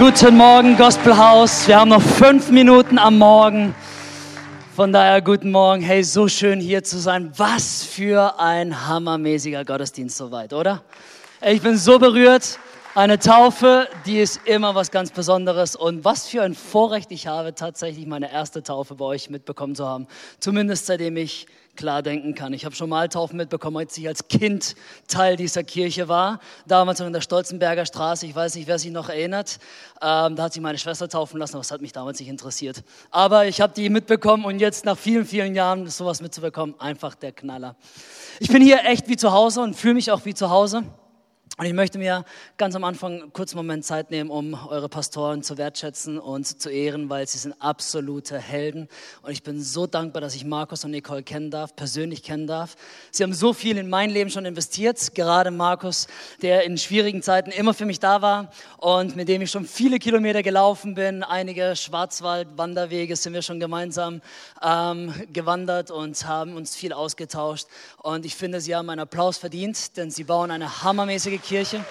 Guten Morgen, Gospelhaus. Wir haben noch fünf Minuten am Morgen. Von daher guten Morgen. Hey, so schön hier zu sein. Was für ein hammermäßiger Gottesdienst soweit, oder? Ich bin so berührt. Eine Taufe, die ist immer was ganz Besonderes. Und was für ein Vorrecht ich habe, tatsächlich meine erste Taufe bei euch mitbekommen zu haben. Zumindest seitdem ich klar denken kann. Ich habe schon mal Taufen mitbekommen, als ich als Kind Teil dieser Kirche war. Damals noch in der Stolzenberger Straße. Ich weiß nicht, wer sich noch erinnert. Ähm, da hat sich meine Schwester taufen lassen, aber das hat mich damals nicht interessiert. Aber ich habe die mitbekommen und jetzt nach vielen, vielen Jahren sowas mitzubekommen, einfach der Knaller. Ich bin hier echt wie zu Hause und fühle mich auch wie zu Hause. Und ich möchte mir ganz am Anfang einen Moment Zeit nehmen, um eure Pastoren zu wertschätzen und zu ehren, weil sie sind absolute Helden. Und ich bin so dankbar, dass ich Markus und Nicole kennen darf, persönlich kennen darf. Sie haben so viel in mein Leben schon investiert, gerade Markus, der in schwierigen Zeiten immer für mich da war und mit dem ich schon viele Kilometer gelaufen bin. Einige Schwarzwald-Wanderwege sind wir schon gemeinsam ähm, gewandert und haben uns viel ausgetauscht. Und ich finde, sie haben einen Applaus verdient, denn sie bauen eine hammermäßige Kirche Kirche.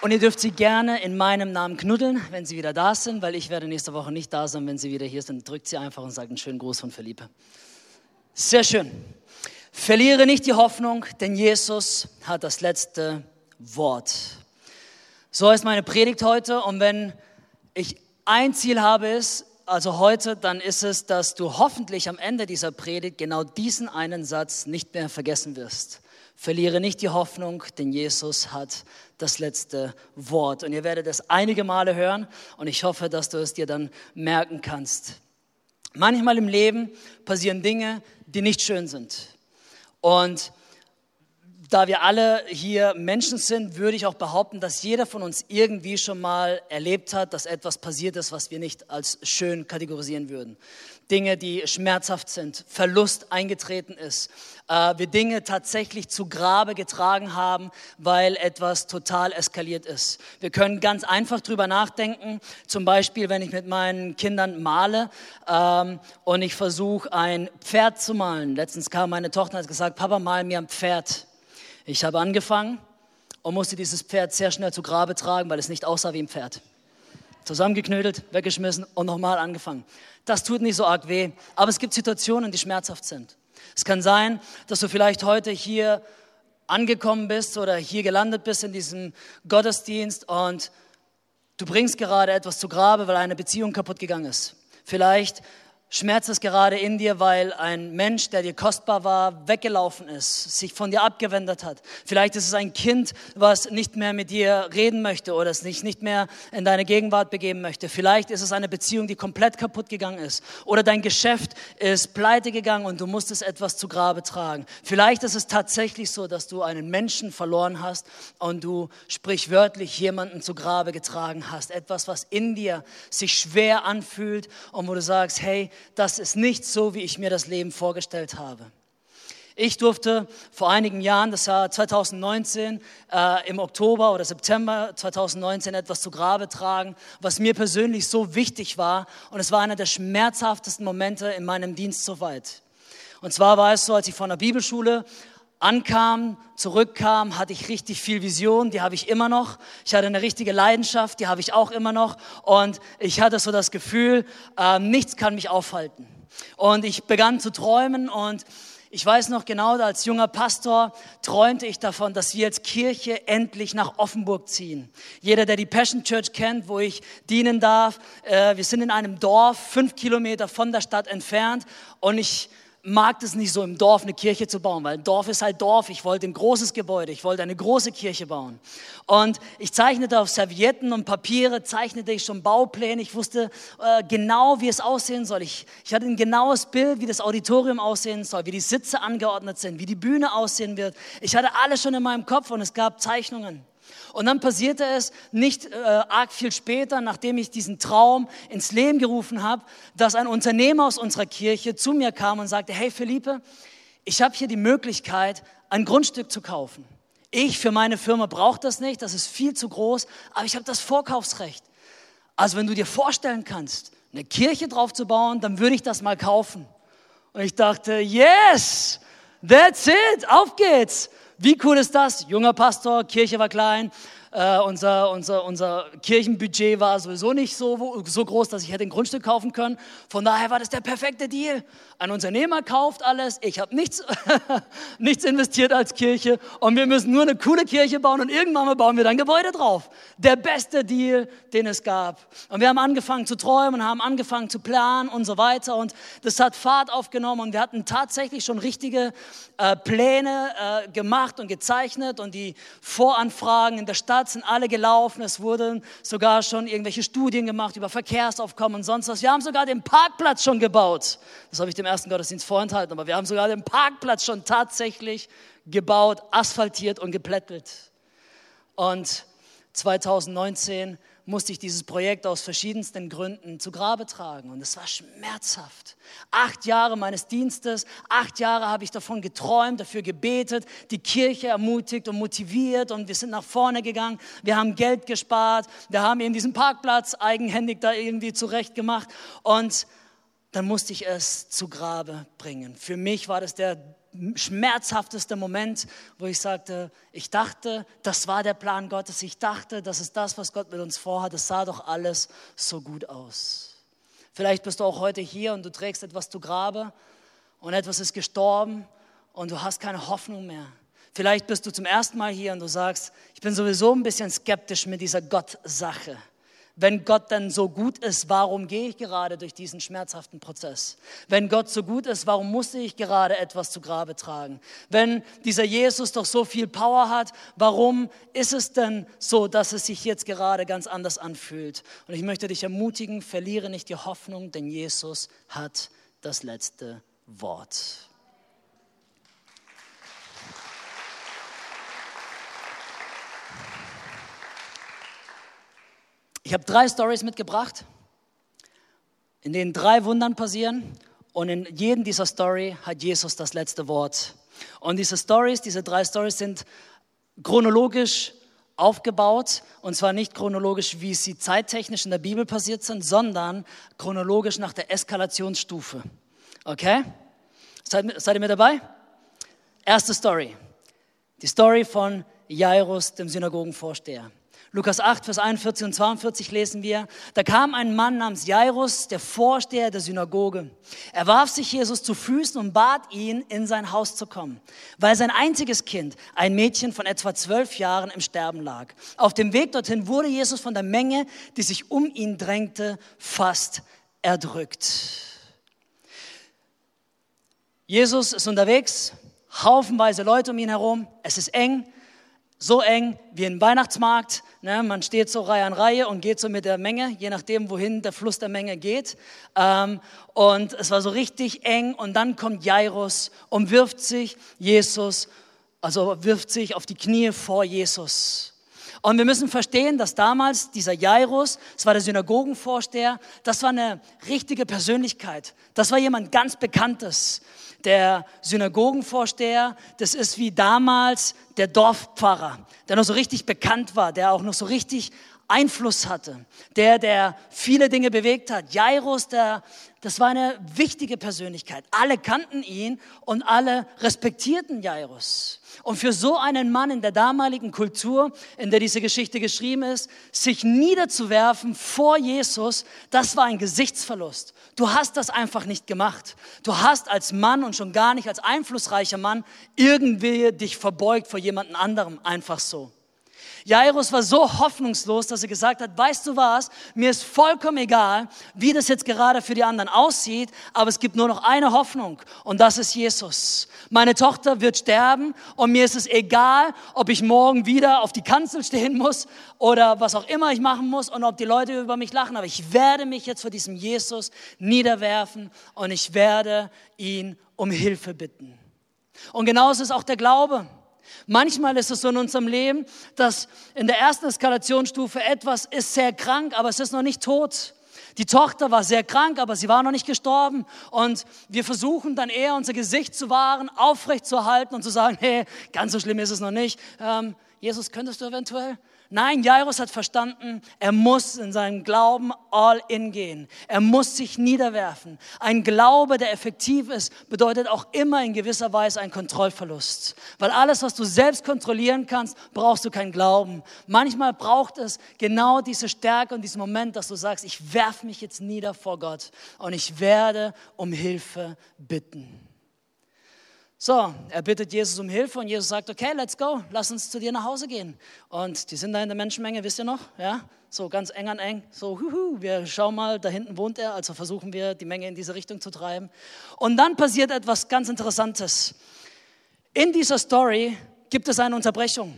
Und ihr dürft sie gerne in meinem Namen knuddeln, wenn sie wieder da sind, weil ich werde nächste Woche nicht da sein. Wenn sie wieder hier sind, drückt sie einfach und sagt einen schönen Gruß von Felipe. Sehr schön. Verliere nicht die Hoffnung, denn Jesus hat das letzte Wort. So ist meine Predigt heute. Und wenn ich ein Ziel habe, ist, also heute, dann ist es, dass du hoffentlich am Ende dieser Predigt genau diesen einen Satz nicht mehr vergessen wirst. Verliere nicht die Hoffnung, denn Jesus hat das letzte Wort. Und ihr werdet es einige Male hören und ich hoffe, dass du es dir dann merken kannst. Manchmal im Leben passieren Dinge, die nicht schön sind. Und da wir alle hier Menschen sind, würde ich auch behaupten, dass jeder von uns irgendwie schon mal erlebt hat, dass etwas passiert ist, was wir nicht als schön kategorisieren würden. Dinge, die schmerzhaft sind, Verlust eingetreten ist, äh, wir Dinge tatsächlich zu Grabe getragen haben, weil etwas total eskaliert ist. Wir können ganz einfach drüber nachdenken, zum Beispiel, wenn ich mit meinen Kindern male ähm, und ich versuche, ein Pferd zu malen. Letztens kam meine Tochter und hat gesagt, Papa, mal mir ein Pferd. Ich habe angefangen und musste dieses Pferd sehr schnell zu Grabe tragen, weil es nicht aussah wie ein Pferd. Zusammengeknödelt, weggeschmissen und nochmal angefangen. Das tut nicht so arg weh, aber es gibt Situationen, die schmerzhaft sind. Es kann sein, dass du vielleicht heute hier angekommen bist oder hier gelandet bist in diesem Gottesdienst und du bringst gerade etwas zu Grabe, weil eine Beziehung kaputt gegangen ist. Vielleicht Schmerz ist gerade in dir, weil ein Mensch, der dir kostbar war, weggelaufen ist, sich von dir abgewendet hat. Vielleicht ist es ein Kind, was nicht mehr mit dir reden möchte oder sich nicht mehr in deine Gegenwart begeben möchte. Vielleicht ist es eine Beziehung, die komplett kaputt gegangen ist. Oder dein Geschäft ist pleite gegangen und du musstest etwas zu Grabe tragen. Vielleicht ist es tatsächlich so, dass du einen Menschen verloren hast und du sprichwörtlich jemanden zu Grabe getragen hast. Etwas, was in dir sich schwer anfühlt und wo du sagst, hey, das ist nicht so, wie ich mir das Leben vorgestellt habe. Ich durfte vor einigen Jahren, das Jahr 2019, äh, im Oktober oder September 2019 etwas zu Grabe tragen, was mir persönlich so wichtig war. Und es war einer der schmerzhaftesten Momente in meinem Dienst soweit. Und zwar war es so, als ich von der Bibelschule ankam, zurückkam, hatte ich richtig viel Vision, die habe ich immer noch. Ich hatte eine richtige Leidenschaft, die habe ich auch immer noch. Und ich hatte so das Gefühl, äh, nichts kann mich aufhalten. Und ich begann zu träumen und ich weiß noch genau, als junger Pastor träumte ich davon, dass wir als Kirche endlich nach Offenburg ziehen. Jeder, der die Passion Church kennt, wo ich dienen darf, äh, wir sind in einem Dorf, fünf Kilometer von der Stadt entfernt und ich mag es nicht so im Dorf eine Kirche zu bauen, weil Dorf ist halt Dorf. Ich wollte ein großes Gebäude, ich wollte eine große Kirche bauen. Und ich zeichnete auf Servietten und Papiere, zeichnete ich schon Baupläne. Ich wusste äh, genau, wie es aussehen soll. Ich, ich hatte ein genaues Bild, wie das Auditorium aussehen soll, wie die Sitze angeordnet sind, wie die Bühne aussehen wird. Ich hatte alles schon in meinem Kopf und es gab Zeichnungen. Und dann passierte es nicht äh, arg viel später, nachdem ich diesen Traum ins Leben gerufen habe, dass ein Unternehmer aus unserer Kirche zu mir kam und sagte, hey Philippe, ich habe hier die Möglichkeit, ein Grundstück zu kaufen. Ich für meine Firma brauche das nicht, das ist viel zu groß, aber ich habe das Vorkaufsrecht. Also wenn du dir vorstellen kannst, eine Kirche drauf zu bauen, dann würde ich das mal kaufen. Und ich dachte, yes, that's it, auf geht's. Wie cool ist das? Junger Pastor, Kirche war klein, äh, unser, unser, unser Kirchenbudget war sowieso nicht so, so groß, dass ich hätte ein Grundstück kaufen können. Von daher war das der perfekte Deal. Ein Unternehmer kauft alles, ich habe nichts, nichts investiert als Kirche und wir müssen nur eine coole Kirche bauen und irgendwann mal bauen wir dann Gebäude drauf. Der beste Deal, den es gab. Und wir haben angefangen zu träumen, haben angefangen zu planen und so weiter und das hat Fahrt aufgenommen und wir hatten tatsächlich schon richtige äh, Pläne äh, gemacht und gezeichnet und die Voranfragen in der Stadt Stadt sind alle gelaufen. Es wurden sogar schon irgendwelche Studien gemacht über Verkehrsaufkommen und sonst was. Wir haben sogar den Parkplatz schon gebaut. Das habe ich dem ersten Gottesdienst vorenthalten, aber wir haben sogar den Parkplatz schon tatsächlich gebaut, asphaltiert und geplättelt. Und 2019 musste ich dieses Projekt aus verschiedensten Gründen zu Grabe tragen. Und es war schmerzhaft. Acht Jahre meines Dienstes, acht Jahre habe ich davon geträumt, dafür gebetet, die Kirche ermutigt und motiviert und wir sind nach vorne gegangen. Wir haben Geld gespart, wir haben eben diesen Parkplatz eigenhändig da irgendwie zurecht gemacht und dann musste ich es zu Grabe bringen. Für mich war das der schmerzhafteste Moment, wo ich sagte, ich dachte, das war der Plan Gottes, ich dachte, das ist das, was Gott mit uns vorhat, es sah doch alles so gut aus. Vielleicht bist du auch heute hier und du trägst etwas zu Grabe und etwas ist gestorben und du hast keine Hoffnung mehr. Vielleicht bist du zum ersten Mal hier und du sagst, ich bin sowieso ein bisschen skeptisch mit dieser Gott-Sache. Wenn Gott dann so gut ist, warum gehe ich gerade durch diesen schmerzhaften Prozess? Wenn Gott so gut ist, warum musste ich gerade etwas zu Grabe tragen? Wenn dieser Jesus doch so viel Power hat, warum ist es denn so, dass es sich jetzt gerade ganz anders anfühlt? Und ich möchte dich ermutigen, verliere nicht die Hoffnung, denn Jesus hat das letzte Wort. Ich habe drei Stories mitgebracht, in denen drei Wundern passieren und in jedem dieser Story hat Jesus das letzte Wort. Und diese Stories, diese drei Stories sind chronologisch aufgebaut und zwar nicht chronologisch, wie sie zeittechnisch in der Bibel passiert sind, sondern chronologisch nach der Eskalationsstufe. Okay? Seid, seid ihr mit dabei? Erste Story. Die Story von Jairus, dem Synagogenvorsteher. Lukas 8, Vers 41 und 42 lesen wir, da kam ein Mann namens Jairus, der Vorsteher der Synagoge. Er warf sich Jesus zu Füßen und bat ihn, in sein Haus zu kommen, weil sein einziges Kind, ein Mädchen von etwa zwölf Jahren, im Sterben lag. Auf dem Weg dorthin wurde Jesus von der Menge, die sich um ihn drängte, fast erdrückt. Jesus ist unterwegs, haufenweise Leute um ihn herum, es ist eng, so eng wie ein Weihnachtsmarkt. Ne? Man steht so Reihe an Reihe und geht so mit der Menge, je nachdem, wohin der Fluss der Menge geht. Ähm, und es war so richtig eng. Und dann kommt Jairus und wirft sich Jesus, also wirft sich auf die Knie vor Jesus. Und wir müssen verstehen, dass damals dieser Jairus, das war der Synagogenvorsteher, das war eine richtige Persönlichkeit. Das war jemand ganz Bekanntes der Synagogenvorsteher, das ist wie damals der Dorfpfarrer, der noch so richtig bekannt war, der auch noch so richtig Einfluss hatte, der, der viele Dinge bewegt hat. Jairus, der, das war eine wichtige Persönlichkeit. Alle kannten ihn und alle respektierten Jairus. Und für so einen Mann in der damaligen Kultur, in der diese Geschichte geschrieben ist, sich niederzuwerfen vor Jesus, das war ein Gesichtsverlust. Du hast das einfach nicht gemacht. Du hast als Mann und schon gar nicht als einflussreicher Mann irgendwie dich verbeugt vor jemandem anderem, einfach so. Jairus war so hoffnungslos, dass er gesagt hat, weißt du was, mir ist vollkommen egal, wie das jetzt gerade für die anderen aussieht, aber es gibt nur noch eine Hoffnung und das ist Jesus. Meine Tochter wird sterben und mir ist es egal, ob ich morgen wieder auf die Kanzel stehen muss oder was auch immer ich machen muss und ob die Leute über mich lachen, aber ich werde mich jetzt vor diesem Jesus niederwerfen und ich werde ihn um Hilfe bitten. Und genauso ist auch der Glaube. Manchmal ist es so in unserem Leben, dass in der ersten Eskalationsstufe etwas ist sehr krank, aber es ist noch nicht tot. Die Tochter war sehr krank, aber sie war noch nicht gestorben. Und wir versuchen dann eher unser Gesicht zu wahren, aufrecht zu halten und zu sagen, hey, ganz so schlimm ist es noch nicht. Ähm, Jesus, könntest du eventuell Nein, Jairus hat verstanden, er muss in seinem Glauben all in gehen. Er muss sich niederwerfen. Ein Glaube, der effektiv ist, bedeutet auch immer in gewisser Weise einen Kontrollverlust. Weil alles, was du selbst kontrollieren kannst, brauchst du keinen Glauben. Manchmal braucht es genau diese Stärke und diesen Moment, dass du sagst, ich werfe mich jetzt nieder vor Gott und ich werde um Hilfe bitten. So, er bittet Jesus um Hilfe und Jesus sagt, okay, let's go, lass uns zu dir nach Hause gehen. Und die sind da in der Menschenmenge, wisst ihr noch? Ja, so ganz eng an eng, so, huhu, wir schauen mal, da hinten wohnt er, also versuchen wir, die Menge in diese Richtung zu treiben. Und dann passiert etwas ganz Interessantes. In dieser Story gibt es eine Unterbrechung,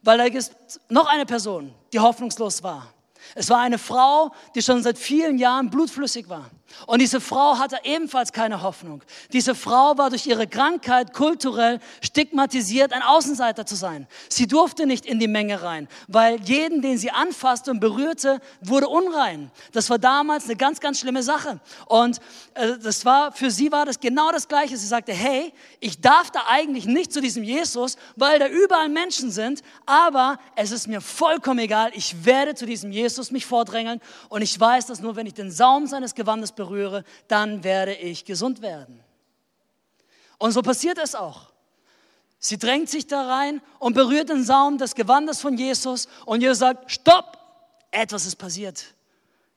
weil da ist noch eine Person, die hoffnungslos war. Es war eine Frau, die schon seit vielen Jahren blutflüssig war. Und diese Frau hatte ebenfalls keine Hoffnung. Diese Frau war durch ihre Krankheit kulturell stigmatisiert, ein Außenseiter zu sein. Sie durfte nicht in die Menge rein, weil jeden, den sie anfasste und berührte, wurde unrein. Das war damals eine ganz, ganz schlimme Sache. Und äh, das war, für sie war das genau das Gleiche. Sie sagte, hey, ich darf da eigentlich nicht zu diesem Jesus, weil da überall Menschen sind, aber es ist mir vollkommen egal. Ich werde zu diesem Jesus mich vordrängeln und ich weiß, dass nur wenn ich den Saum seines Gewandes berühre, dann werde ich gesund werden. Und so passiert es auch. Sie drängt sich da rein und berührt den Saum des Gewandes von Jesus und Jesus sagt, stopp, etwas ist passiert.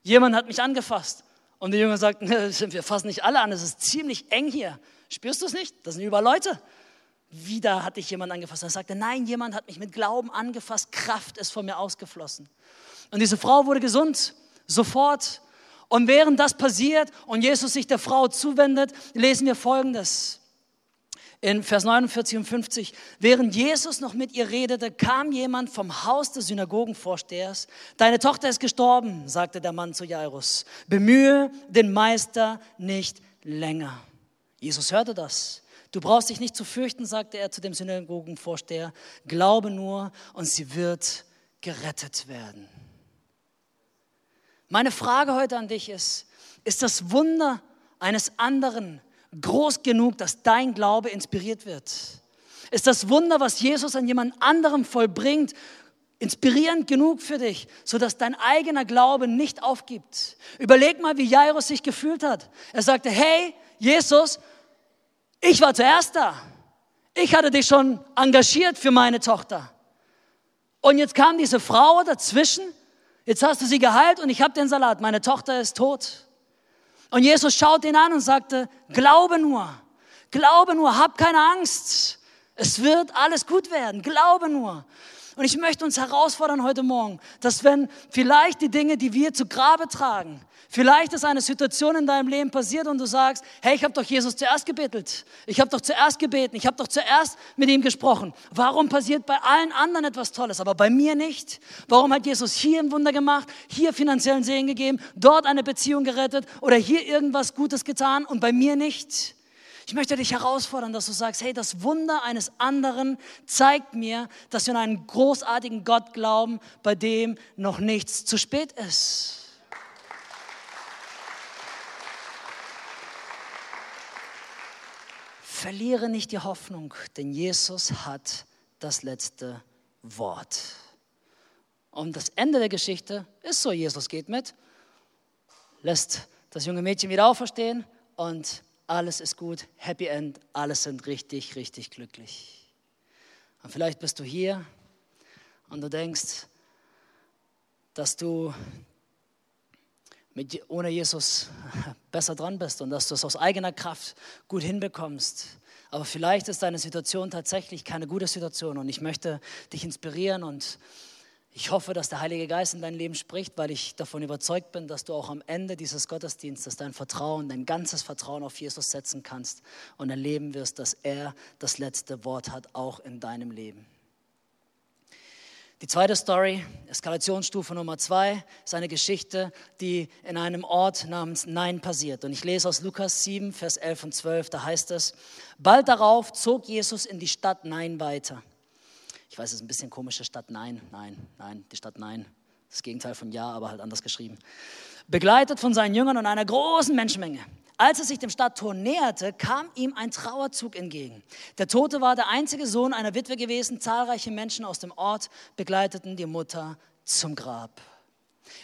Jemand hat mich angefasst. Und der Jünger sagt, wir fassen nicht alle an, es ist ziemlich eng hier. Spürst du es nicht? Das sind überall Leute. Wieder hat dich jemand angefasst. Er sagte, nein, jemand hat mich mit Glauben angefasst, Kraft ist von mir ausgeflossen. Und diese Frau wurde gesund, sofort. Und während das passiert und Jesus sich der Frau zuwendet, lesen wir Folgendes. In Vers 49 und 50, während Jesus noch mit ihr redete, kam jemand vom Haus des Synagogenvorstehers. Deine Tochter ist gestorben, sagte der Mann zu Jairus. Bemühe den Meister nicht länger. Jesus hörte das. Du brauchst dich nicht zu fürchten, sagte er zu dem Synagogenvorsteher. Glaube nur und sie wird gerettet werden. Meine Frage heute an dich ist, ist das Wunder eines anderen groß genug, dass dein Glaube inspiriert wird? Ist das Wunder, was Jesus an jemand anderem vollbringt, inspirierend genug für dich, sodass dein eigener Glaube nicht aufgibt? Überleg mal, wie Jairus sich gefühlt hat. Er sagte, hey, Jesus, ich war zuerst da. Ich hatte dich schon engagiert für meine Tochter. Und jetzt kam diese Frau dazwischen Jetzt hast du sie geheilt und ich habe den Salat. Meine Tochter ist tot. Und Jesus schaut ihn an und sagte, glaube nur, glaube nur, hab keine Angst. Es wird alles gut werden. Glaube nur. Und ich möchte uns herausfordern heute Morgen, dass wenn vielleicht die Dinge, die wir zu Grabe tragen, vielleicht ist eine Situation in deinem Leben passiert und du sagst, hey, ich habe doch Jesus zuerst gebettelt. Ich habe doch zuerst gebeten. Ich habe doch zuerst mit ihm gesprochen. Warum passiert bei allen anderen etwas Tolles, aber bei mir nicht? Warum hat Jesus hier ein Wunder gemacht, hier finanziellen Segen gegeben, dort eine Beziehung gerettet oder hier irgendwas Gutes getan und bei mir nicht? Ich möchte dich herausfordern, dass du sagst, hey, das Wunder eines anderen zeigt mir, dass wir an einen großartigen Gott glauben, bei dem noch nichts zu spät ist. Verliere nicht die Hoffnung, denn Jesus hat das letzte Wort. Und das Ende der Geschichte ist so, Jesus geht mit, lässt das junge Mädchen wieder auferstehen und alles ist gut, Happy End, alles sind richtig, richtig glücklich. Und vielleicht bist du hier und du denkst, dass du mit, ohne Jesus besser dran bist und dass du es aus eigener Kraft gut hinbekommst. Aber vielleicht ist deine Situation tatsächlich keine gute Situation und ich möchte dich inspirieren und ich hoffe, dass der Heilige Geist in dein Leben spricht, weil ich davon überzeugt bin, dass du auch am Ende dieses Gottesdienstes dein Vertrauen, dein ganzes Vertrauen auf Jesus setzen kannst und erleben wirst, dass er das letzte Wort hat, auch in deinem Leben. Die zweite Story, Eskalationsstufe Nummer zwei, ist eine Geschichte, die in einem Ort namens Nein passiert. Und ich lese aus Lukas 7, Vers 11 und 12, da heißt es, bald darauf zog Jesus in die Stadt Nein weiter. Ich weiß, es ist ein bisschen komische Stadt Nein, nein, nein, die Stadt Nein. Das Gegenteil von Ja, aber halt anders geschrieben. Begleitet von seinen Jüngern und einer großen Menschenmenge. Als er sich dem Stadttor näherte, kam ihm ein Trauerzug entgegen. Der Tote war der einzige Sohn einer Witwe gewesen. Zahlreiche Menschen aus dem Ort begleiteten die Mutter zum Grab.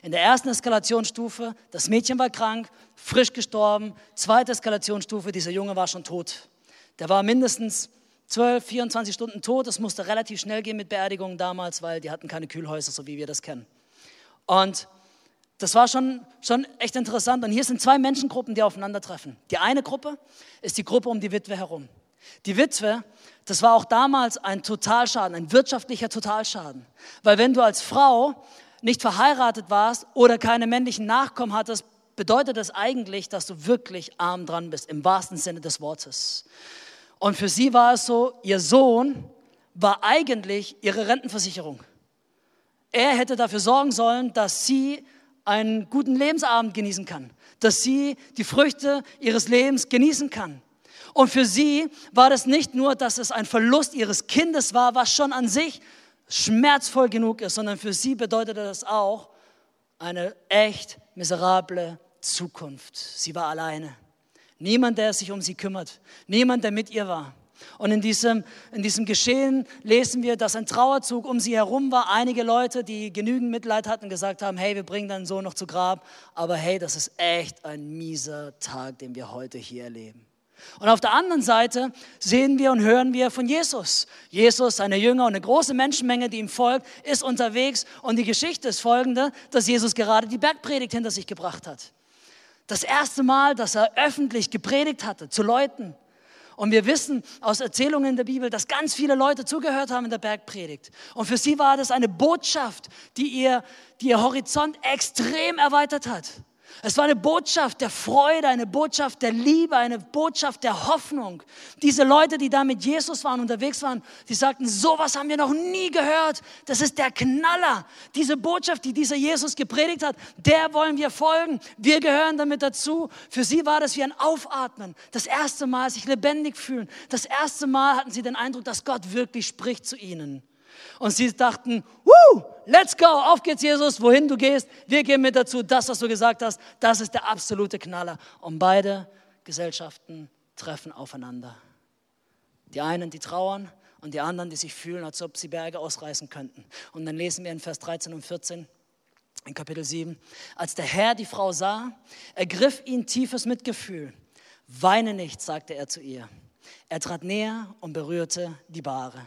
In der ersten Eskalationsstufe, das Mädchen war krank, frisch gestorben. Zweite Eskalationsstufe, dieser Junge war schon tot. Der war mindestens 12, 24 Stunden tot. Es musste relativ schnell gehen mit Beerdigungen damals, weil die hatten keine Kühlhäuser, so wie wir das kennen. Und das war schon, schon echt interessant. Und hier sind zwei Menschengruppen, die aufeinandertreffen. Die eine Gruppe ist die Gruppe um die Witwe herum. Die Witwe, das war auch damals ein Totalschaden, ein wirtschaftlicher Totalschaden. Weil wenn du als Frau nicht verheiratet warst oder keine männlichen Nachkommen hattest, bedeutet das eigentlich, dass du wirklich arm dran bist, im wahrsten Sinne des Wortes. Und für sie war es so, ihr Sohn war eigentlich ihre Rentenversicherung. Er hätte dafür sorgen sollen, dass sie einen guten Lebensabend genießen kann, dass sie die Früchte ihres Lebens genießen kann. Und für sie war das nicht nur, dass es ein Verlust ihres Kindes war, was schon an sich schmerzvoll genug ist, sondern für sie bedeutete das auch eine echt miserable Zukunft. Sie war alleine. Niemand, der sich um sie kümmert. Niemand, der mit ihr war. Und in diesem, in diesem Geschehen lesen wir, dass ein Trauerzug um sie herum war. Einige Leute, die genügend Mitleid hatten, gesagt haben, hey, wir bringen deinen Sohn noch zu Grab. Aber hey, das ist echt ein mieser Tag, den wir heute hier erleben. Und auf der anderen Seite sehen wir und hören wir von Jesus. Jesus, seine Jünger und eine große Menschenmenge, die ihm folgt, ist unterwegs. Und die Geschichte ist folgende, dass Jesus gerade die Bergpredigt hinter sich gebracht hat. Das erste Mal, dass er öffentlich gepredigt hatte zu Leuten. Und wir wissen aus Erzählungen in der Bibel, dass ganz viele Leute zugehört haben in der Bergpredigt. Und für sie war das eine Botschaft, die ihr, die ihr Horizont extrem erweitert hat. Es war eine Botschaft der Freude, eine Botschaft der Liebe, eine Botschaft der Hoffnung. Diese Leute, die da mit Jesus waren, unterwegs waren, die sagten, sowas haben wir noch nie gehört. Das ist der Knaller. Diese Botschaft, die dieser Jesus gepredigt hat, der wollen wir folgen. Wir gehören damit dazu. Für sie war das wie ein Aufatmen. Das erste Mal sich lebendig fühlen. Das erste Mal hatten sie den Eindruck, dass Gott wirklich spricht zu ihnen. Und sie dachten, Woo, let's go, auf geht's Jesus, wohin du gehst, wir gehen mit dazu, das, was du gesagt hast, das ist der absolute Knaller. Und beide Gesellschaften treffen aufeinander. Die einen, die trauern und die anderen, die sich fühlen, als ob sie Berge ausreißen könnten. Und dann lesen wir in Vers 13 und 14 in Kapitel 7, als der Herr die Frau sah, ergriff ihn tiefes Mitgefühl. Weine nicht, sagte er zu ihr. Er trat näher und berührte die Bahre.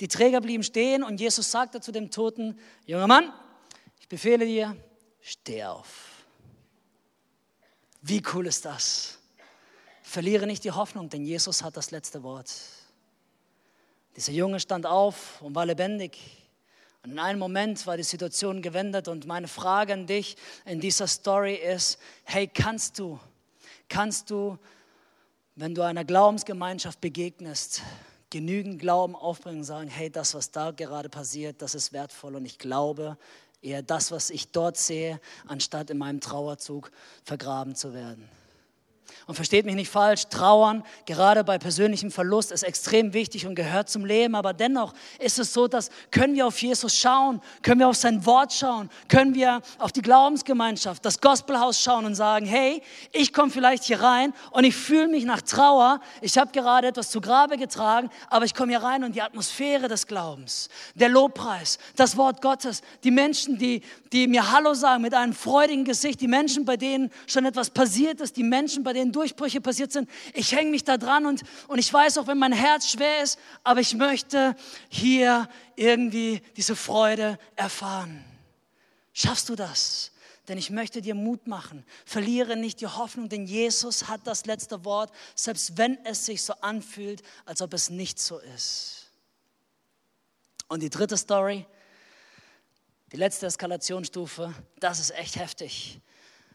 Die Träger blieben stehen und Jesus sagte zu dem Toten, junger Mann, ich befehle dir, steh auf. Wie cool ist das? Verliere nicht die Hoffnung, denn Jesus hat das letzte Wort. Dieser Junge stand auf und war lebendig. Und in einem Moment war die Situation gewendet und meine Frage an dich in dieser Story ist, hey, kannst du, kannst du, wenn du einer Glaubensgemeinschaft begegnest, genügend Glauben aufbringen und sagen, hey, das, was da gerade passiert, das ist wertvoll und ich glaube eher das, was ich dort sehe, anstatt in meinem Trauerzug vergraben zu werden. Und versteht mich nicht falsch, trauern, gerade bei persönlichem Verlust, ist extrem wichtig und gehört zum Leben. Aber dennoch ist es so, dass können wir auf Jesus schauen, können wir auf sein Wort schauen, können wir auf die Glaubensgemeinschaft, das Gospelhaus schauen und sagen, hey, ich komme vielleicht hier rein und ich fühle mich nach Trauer. Ich habe gerade etwas zu Grabe getragen, aber ich komme hier rein und die Atmosphäre des Glaubens, der Lobpreis, das Wort Gottes, die Menschen, die, die mir Hallo sagen mit einem freudigen Gesicht, die Menschen, bei denen schon etwas passiert ist, die Menschen, bei denen Durchbrüche passiert sind. Ich hänge mich da dran und, und ich weiß auch, wenn mein Herz schwer ist, aber ich möchte hier irgendwie diese Freude erfahren. Schaffst du das? Denn ich möchte dir Mut machen. Verliere nicht die Hoffnung, denn Jesus hat das letzte Wort, selbst wenn es sich so anfühlt, als ob es nicht so ist. Und die dritte Story, die letzte Eskalationsstufe, das ist echt heftig.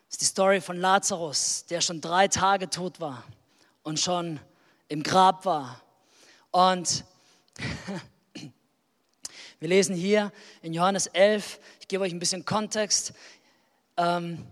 Ist die Story von Lazarus, der schon drei Tage tot war und schon im Grab war. Und wir lesen hier in Johannes 11, ich gebe euch ein bisschen Kontext. Ähm,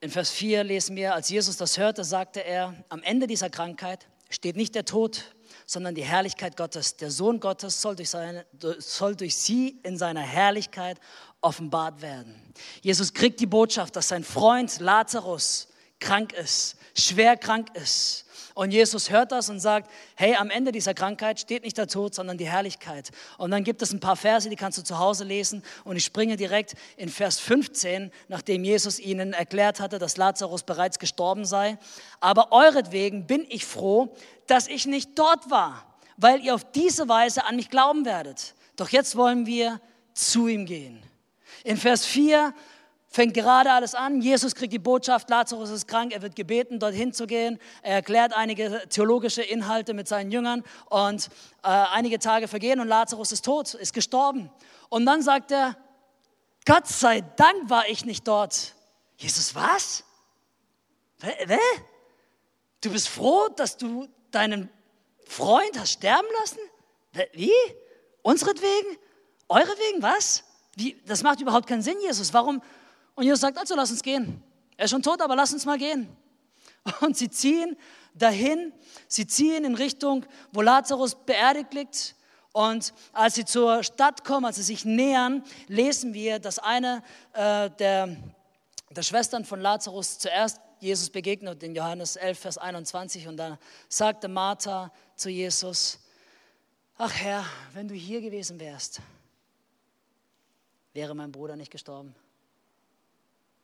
in Vers 4 lesen wir, als Jesus das hörte, sagte er, am Ende dieser Krankheit steht nicht der Tod, sondern die Herrlichkeit Gottes. Der Sohn Gottes soll durch, seine, soll durch sie in seiner Herrlichkeit offenbart werden. Jesus kriegt die Botschaft, dass sein Freund Lazarus krank ist, schwer krank ist. Und Jesus hört das und sagt, hey, am Ende dieser Krankheit steht nicht der Tod, sondern die Herrlichkeit. Und dann gibt es ein paar Verse, die kannst du zu Hause lesen. Und ich springe direkt in Vers 15, nachdem Jesus ihnen erklärt hatte, dass Lazarus bereits gestorben sei. Aber euretwegen bin ich froh, dass ich nicht dort war, weil ihr auf diese Weise an mich glauben werdet. Doch jetzt wollen wir zu ihm gehen. In Vers 4 fängt gerade alles an. Jesus kriegt die Botschaft, Lazarus ist krank, er wird gebeten, dorthin zu gehen. Er erklärt einige theologische Inhalte mit seinen Jüngern und äh, einige Tage vergehen und Lazarus ist tot, ist gestorben. Und dann sagt er, Gott sei Dank war ich nicht dort. Jesus, was? Wer? Du bist froh, dass du deinen Freund hast sterben lassen? Wie? Unseretwegen? Euretwegen? Was? Wie? Das macht überhaupt keinen Sinn, Jesus. Warum, und Jesus sagt, also lass uns gehen. Er ist schon tot, aber lass uns mal gehen. Und sie ziehen dahin, sie ziehen in Richtung, wo Lazarus beerdigt liegt. Und als sie zur Stadt kommen, als sie sich nähern, lesen wir, dass eine äh, der, der Schwestern von Lazarus zuerst Jesus begegnet, in Johannes 11, Vers 21. Und da sagte Martha zu Jesus, ach Herr, wenn du hier gewesen wärst, wäre mein Bruder nicht gestorben.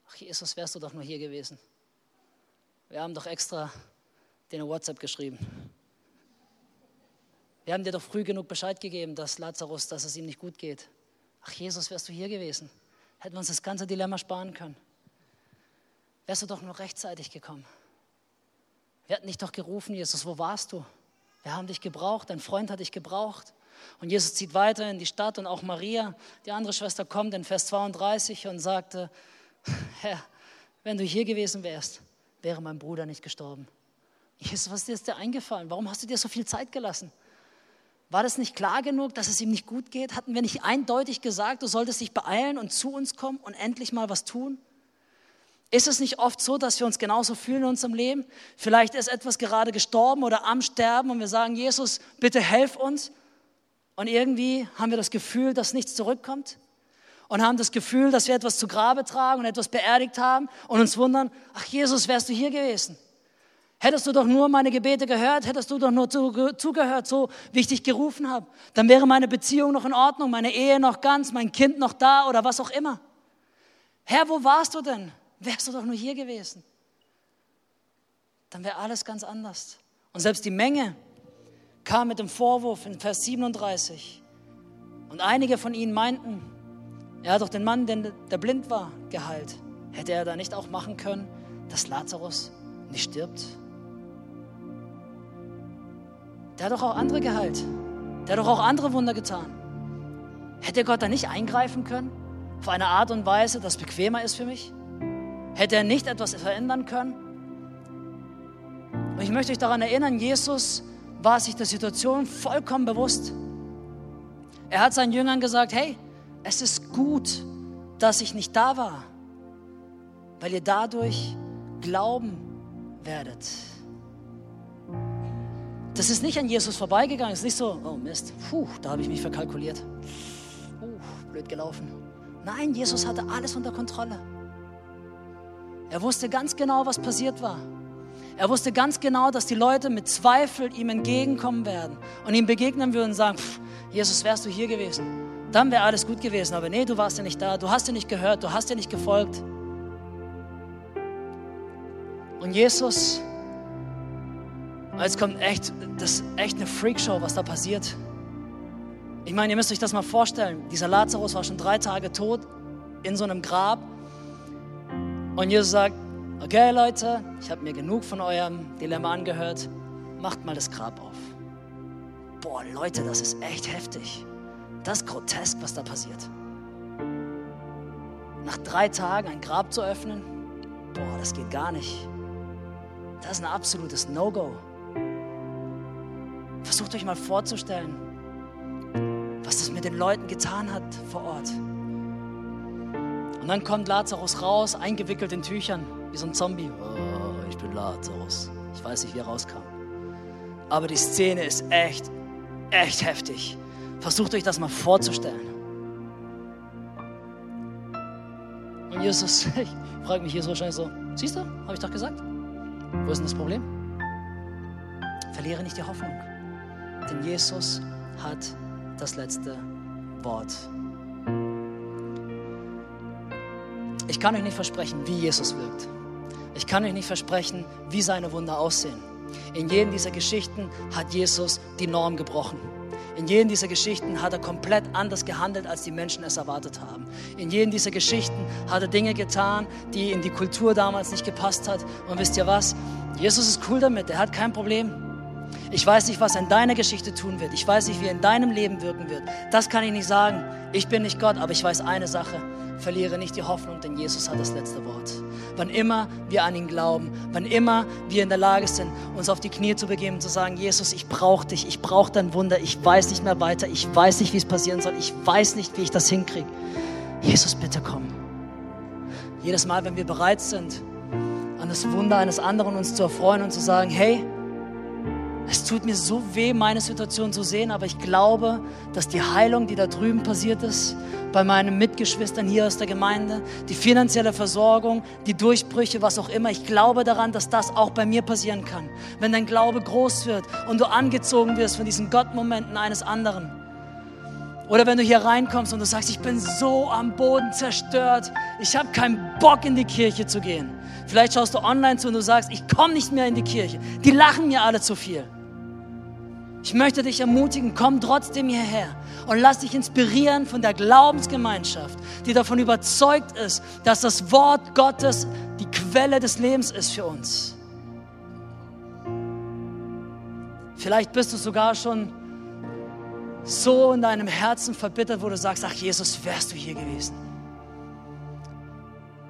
Ach Jesus, wärst du doch nur hier gewesen. Wir haben doch extra den WhatsApp geschrieben. Wir haben dir doch früh genug Bescheid gegeben, dass Lazarus, dass es ihm nicht gut geht. Ach Jesus, wärst du hier gewesen. Hätten wir uns das ganze Dilemma sparen können. Wärst du doch nur rechtzeitig gekommen. Wir hatten dich doch gerufen, Jesus, wo warst du? Wir haben dich gebraucht, dein Freund hat dich gebraucht. Und Jesus zieht weiter in die Stadt und auch Maria, die andere Schwester, kommt in Vers 32 und sagte, Herr, wenn du hier gewesen wärst, wäre mein Bruder nicht gestorben. Jesus, was ist dir eingefallen? Warum hast du dir so viel Zeit gelassen? War das nicht klar genug, dass es ihm nicht gut geht? Hatten wir nicht eindeutig gesagt, du solltest dich beeilen und zu uns kommen und endlich mal was tun? Ist es nicht oft so, dass wir uns genauso fühlen in unserem Leben? Vielleicht ist etwas gerade gestorben oder am Sterben und wir sagen, Jesus, bitte helf uns. Und irgendwie haben wir das Gefühl, dass nichts zurückkommt und haben das Gefühl, dass wir etwas zu Grabe tragen und etwas beerdigt haben und uns wundern, ach Jesus, wärst du hier gewesen? Hättest du doch nur meine Gebete gehört, hättest du doch nur zugehört, so wie ich dich gerufen habe, dann wäre meine Beziehung noch in Ordnung, meine Ehe noch ganz, mein Kind noch da oder was auch immer. Herr, wo warst du denn? Wärst du doch nur hier gewesen. Dann wäre alles ganz anders. Und selbst die Menge kam mit dem Vorwurf in Vers 37. Und einige von ihnen meinten, er hat doch den Mann, der blind war, geheilt. Hätte er da nicht auch machen können, dass Lazarus nicht stirbt? Der hat doch auch andere geheilt. Der hat doch auch andere Wunder getan. Hätte Gott da nicht eingreifen können? Auf eine Art und Weise, das bequemer ist für mich? Hätte er nicht etwas verändern können? Und ich möchte euch daran erinnern, Jesus war sich der Situation vollkommen bewusst. Er hat seinen Jüngern gesagt, hey, es ist gut, dass ich nicht da war, weil ihr dadurch glauben werdet. Das ist nicht an Jesus vorbeigegangen. Es ist nicht so, oh Mist, puh, da habe ich mich verkalkuliert. Uh, blöd gelaufen. Nein, Jesus hatte alles unter Kontrolle. Er wusste ganz genau, was passiert war. Er wusste ganz genau, dass die Leute mit Zweifel ihm entgegenkommen werden und ihm begegnen würden und sagen, Jesus, wärst du hier gewesen? dann wäre alles gut gewesen. Aber nee, du warst ja nicht da, du hast ja nicht gehört, du hast ja nicht gefolgt. Und Jesus, jetzt kommt echt, das ist echt eine Freakshow, was da passiert. Ich meine, ihr müsst euch das mal vorstellen. Dieser Lazarus war schon drei Tage tot in so einem Grab. Und Jesus sagt, okay Leute, ich habe mir genug von eurem Dilemma angehört. Macht mal das Grab auf. Boah, Leute, das ist echt heftig. Das ist grotesk, was da passiert. Nach drei Tagen ein Grab zu öffnen, boah, das geht gar nicht. Das ist ein absolutes No-Go. Versucht euch mal vorzustellen, was das mit den Leuten getan hat vor Ort. Und dann kommt Lazarus raus, eingewickelt in Tüchern, wie so ein Zombie. Oh, ich bin Lazarus. Ich weiß nicht, wie er rauskam. Aber die Szene ist echt, echt heftig. Versucht euch das mal vorzustellen. Und Jesus, ich frage mich, Jesus wahrscheinlich so, Siehst du, habe ich doch gesagt. Wo ist denn das Problem? Verliere nicht die Hoffnung, denn Jesus hat das letzte Wort. Ich kann euch nicht versprechen, wie Jesus wirkt. Ich kann euch nicht versprechen, wie seine Wunder aussehen. In jedem dieser Geschichten hat Jesus die Norm gebrochen. In jedem dieser Geschichten hat er komplett anders gehandelt, als die Menschen es erwartet haben. In jedem dieser Geschichten hat er Dinge getan, die in die Kultur damals nicht gepasst hat. Und wisst ihr was? Jesus ist cool damit, er hat kein Problem. Ich weiß nicht, was er in deiner Geschichte tun wird. Ich weiß nicht, wie er in deinem Leben wirken wird. Das kann ich nicht sagen. Ich bin nicht Gott, aber ich weiß eine Sache. Verliere nicht die Hoffnung, denn Jesus hat das letzte Wort. Wann immer wir an ihn glauben, wann immer wir in der Lage sind, uns auf die Knie zu begeben und zu sagen, Jesus, ich brauche dich, ich brauche dein Wunder, ich weiß nicht mehr weiter, ich weiß nicht, wie es passieren soll, ich weiß nicht, wie ich das hinkriege. Jesus, bitte komm. Jedes Mal, wenn wir bereit sind, an das Wunder eines anderen uns zu erfreuen und zu sagen, hey, es tut mir so weh, meine Situation zu sehen, aber ich glaube, dass die Heilung, die da drüben passiert ist, bei meinen Mitgeschwistern hier aus der Gemeinde, die finanzielle Versorgung, die Durchbrüche, was auch immer, ich glaube daran, dass das auch bei mir passieren kann. Wenn dein Glaube groß wird und du angezogen wirst von diesen Gottmomenten eines anderen. Oder wenn du hier reinkommst und du sagst, ich bin so am Boden zerstört, ich habe keinen Bock in die Kirche zu gehen. Vielleicht schaust du online zu und du sagst, ich komme nicht mehr in die Kirche. Die lachen mir alle zu viel. Ich möchte dich ermutigen, komm trotzdem hierher und lass dich inspirieren von der Glaubensgemeinschaft, die davon überzeugt ist, dass das Wort Gottes die Quelle des Lebens ist für uns. Vielleicht bist du sogar schon so in deinem Herzen verbittert, wo du sagst, ach Jesus, wärst du hier gewesen.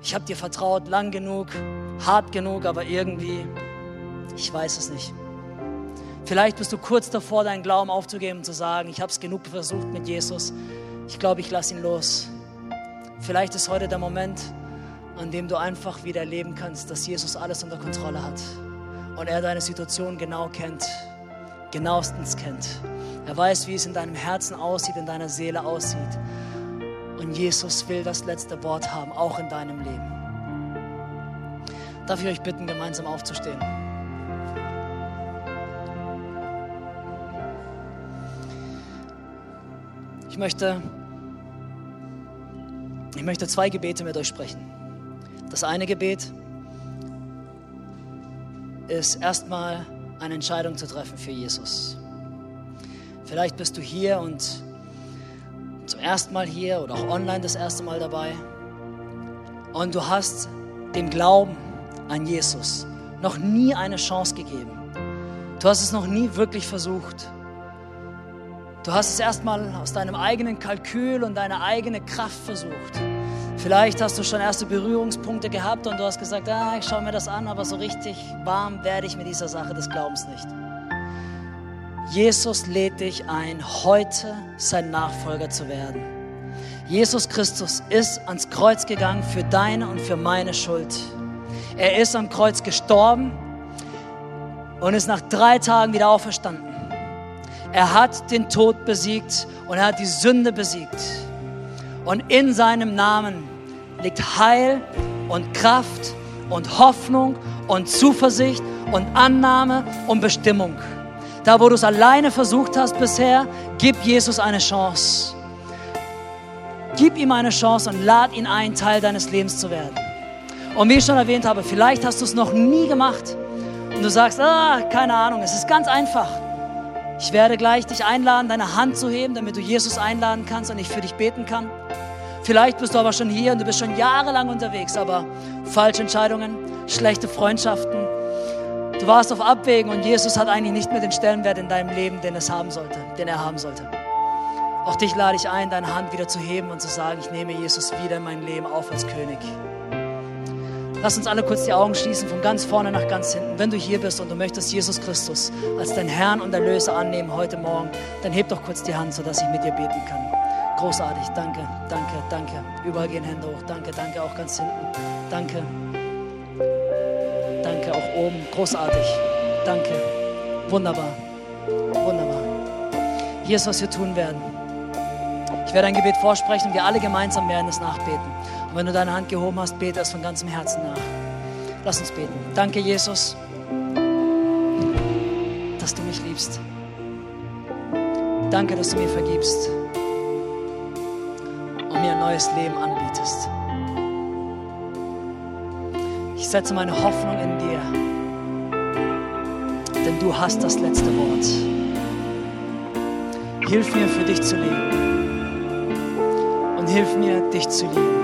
Ich habe dir vertraut, lang genug, hart genug, aber irgendwie, ich weiß es nicht. Vielleicht bist du kurz davor, deinen Glauben aufzugeben und zu sagen, ich habe es genug versucht mit Jesus. Ich glaube, ich lasse ihn los. Vielleicht ist heute der Moment, an dem du einfach wieder erleben kannst, dass Jesus alles unter Kontrolle hat und er deine Situation genau kennt, genauestens kennt. Er weiß, wie es in deinem Herzen aussieht, in deiner Seele aussieht. Und Jesus will das letzte Wort haben, auch in deinem Leben. Darf ich euch bitten, gemeinsam aufzustehen? Ich möchte, ich möchte zwei Gebete mit euch sprechen. Das eine Gebet ist erstmal eine Entscheidung zu treffen für Jesus. Vielleicht bist du hier und zum ersten Mal hier oder auch online das erste Mal dabei und du hast dem Glauben an Jesus noch nie eine Chance gegeben. Du hast es noch nie wirklich versucht. Du hast es erstmal aus deinem eigenen Kalkül und deiner eigenen Kraft versucht. Vielleicht hast du schon erste Berührungspunkte gehabt und du hast gesagt, ah, ich schaue mir das an, aber so richtig warm werde ich mit dieser Sache des Glaubens nicht. Jesus lädt dich ein, heute sein Nachfolger zu werden. Jesus Christus ist ans Kreuz gegangen für deine und für meine Schuld. Er ist am Kreuz gestorben und ist nach drei Tagen wieder auferstanden. Er hat den Tod besiegt und er hat die Sünde besiegt. Und in seinem Namen liegt Heil und Kraft und Hoffnung und Zuversicht und Annahme und Bestimmung. Da, wo du es alleine versucht hast bisher, gib Jesus eine Chance. Gib ihm eine Chance und lad ihn ein, Teil deines Lebens zu werden. Und wie ich schon erwähnt habe, vielleicht hast du es noch nie gemacht und du sagst, ah, keine Ahnung, es ist ganz einfach. Ich werde gleich dich einladen, deine Hand zu heben, damit du Jesus einladen kannst und ich für dich beten kann. Vielleicht bist du aber schon hier und du bist schon jahrelang unterwegs, aber falsche Entscheidungen, schlechte Freundschaften. Du warst auf Abwägen und Jesus hat eigentlich nicht mehr den Stellenwert in deinem Leben, den es haben sollte, den er haben sollte. Auch dich lade ich ein, deine Hand wieder zu heben und zu sagen, ich nehme Jesus wieder in mein Leben auf als König. Lass uns alle kurz die Augen schließen, von ganz vorne nach ganz hinten. Wenn du hier bist und du möchtest Jesus Christus als dein Herrn und Erlöser annehmen heute Morgen, dann heb doch kurz die Hand, sodass ich mit dir beten kann. Großartig, danke, danke, danke. Überall gehen Hände hoch, danke, danke, auch ganz hinten. Danke, danke, auch oben, großartig, danke, wunderbar, wunderbar. Hier ist, was wir tun werden. Ich werde ein Gebet vorsprechen und wir alle gemeinsam werden es nachbeten. Und wenn du deine Hand gehoben hast, bete es von ganzem Herzen nach. Lass uns beten. Danke, Jesus, dass du mich liebst. Danke, dass du mir vergibst und mir ein neues Leben anbietest. Ich setze meine Hoffnung in dir, denn du hast das letzte Wort. Hilf mir, für dich zu leben und hilf mir, dich zu lieben.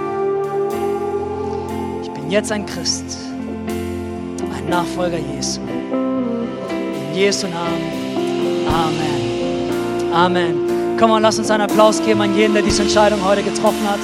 Jetzt ein Christ, ein Nachfolger Jesu. In Jesu Namen. Amen. Amen. Komm und lass uns einen Applaus geben an jeden, der diese Entscheidung heute getroffen hat.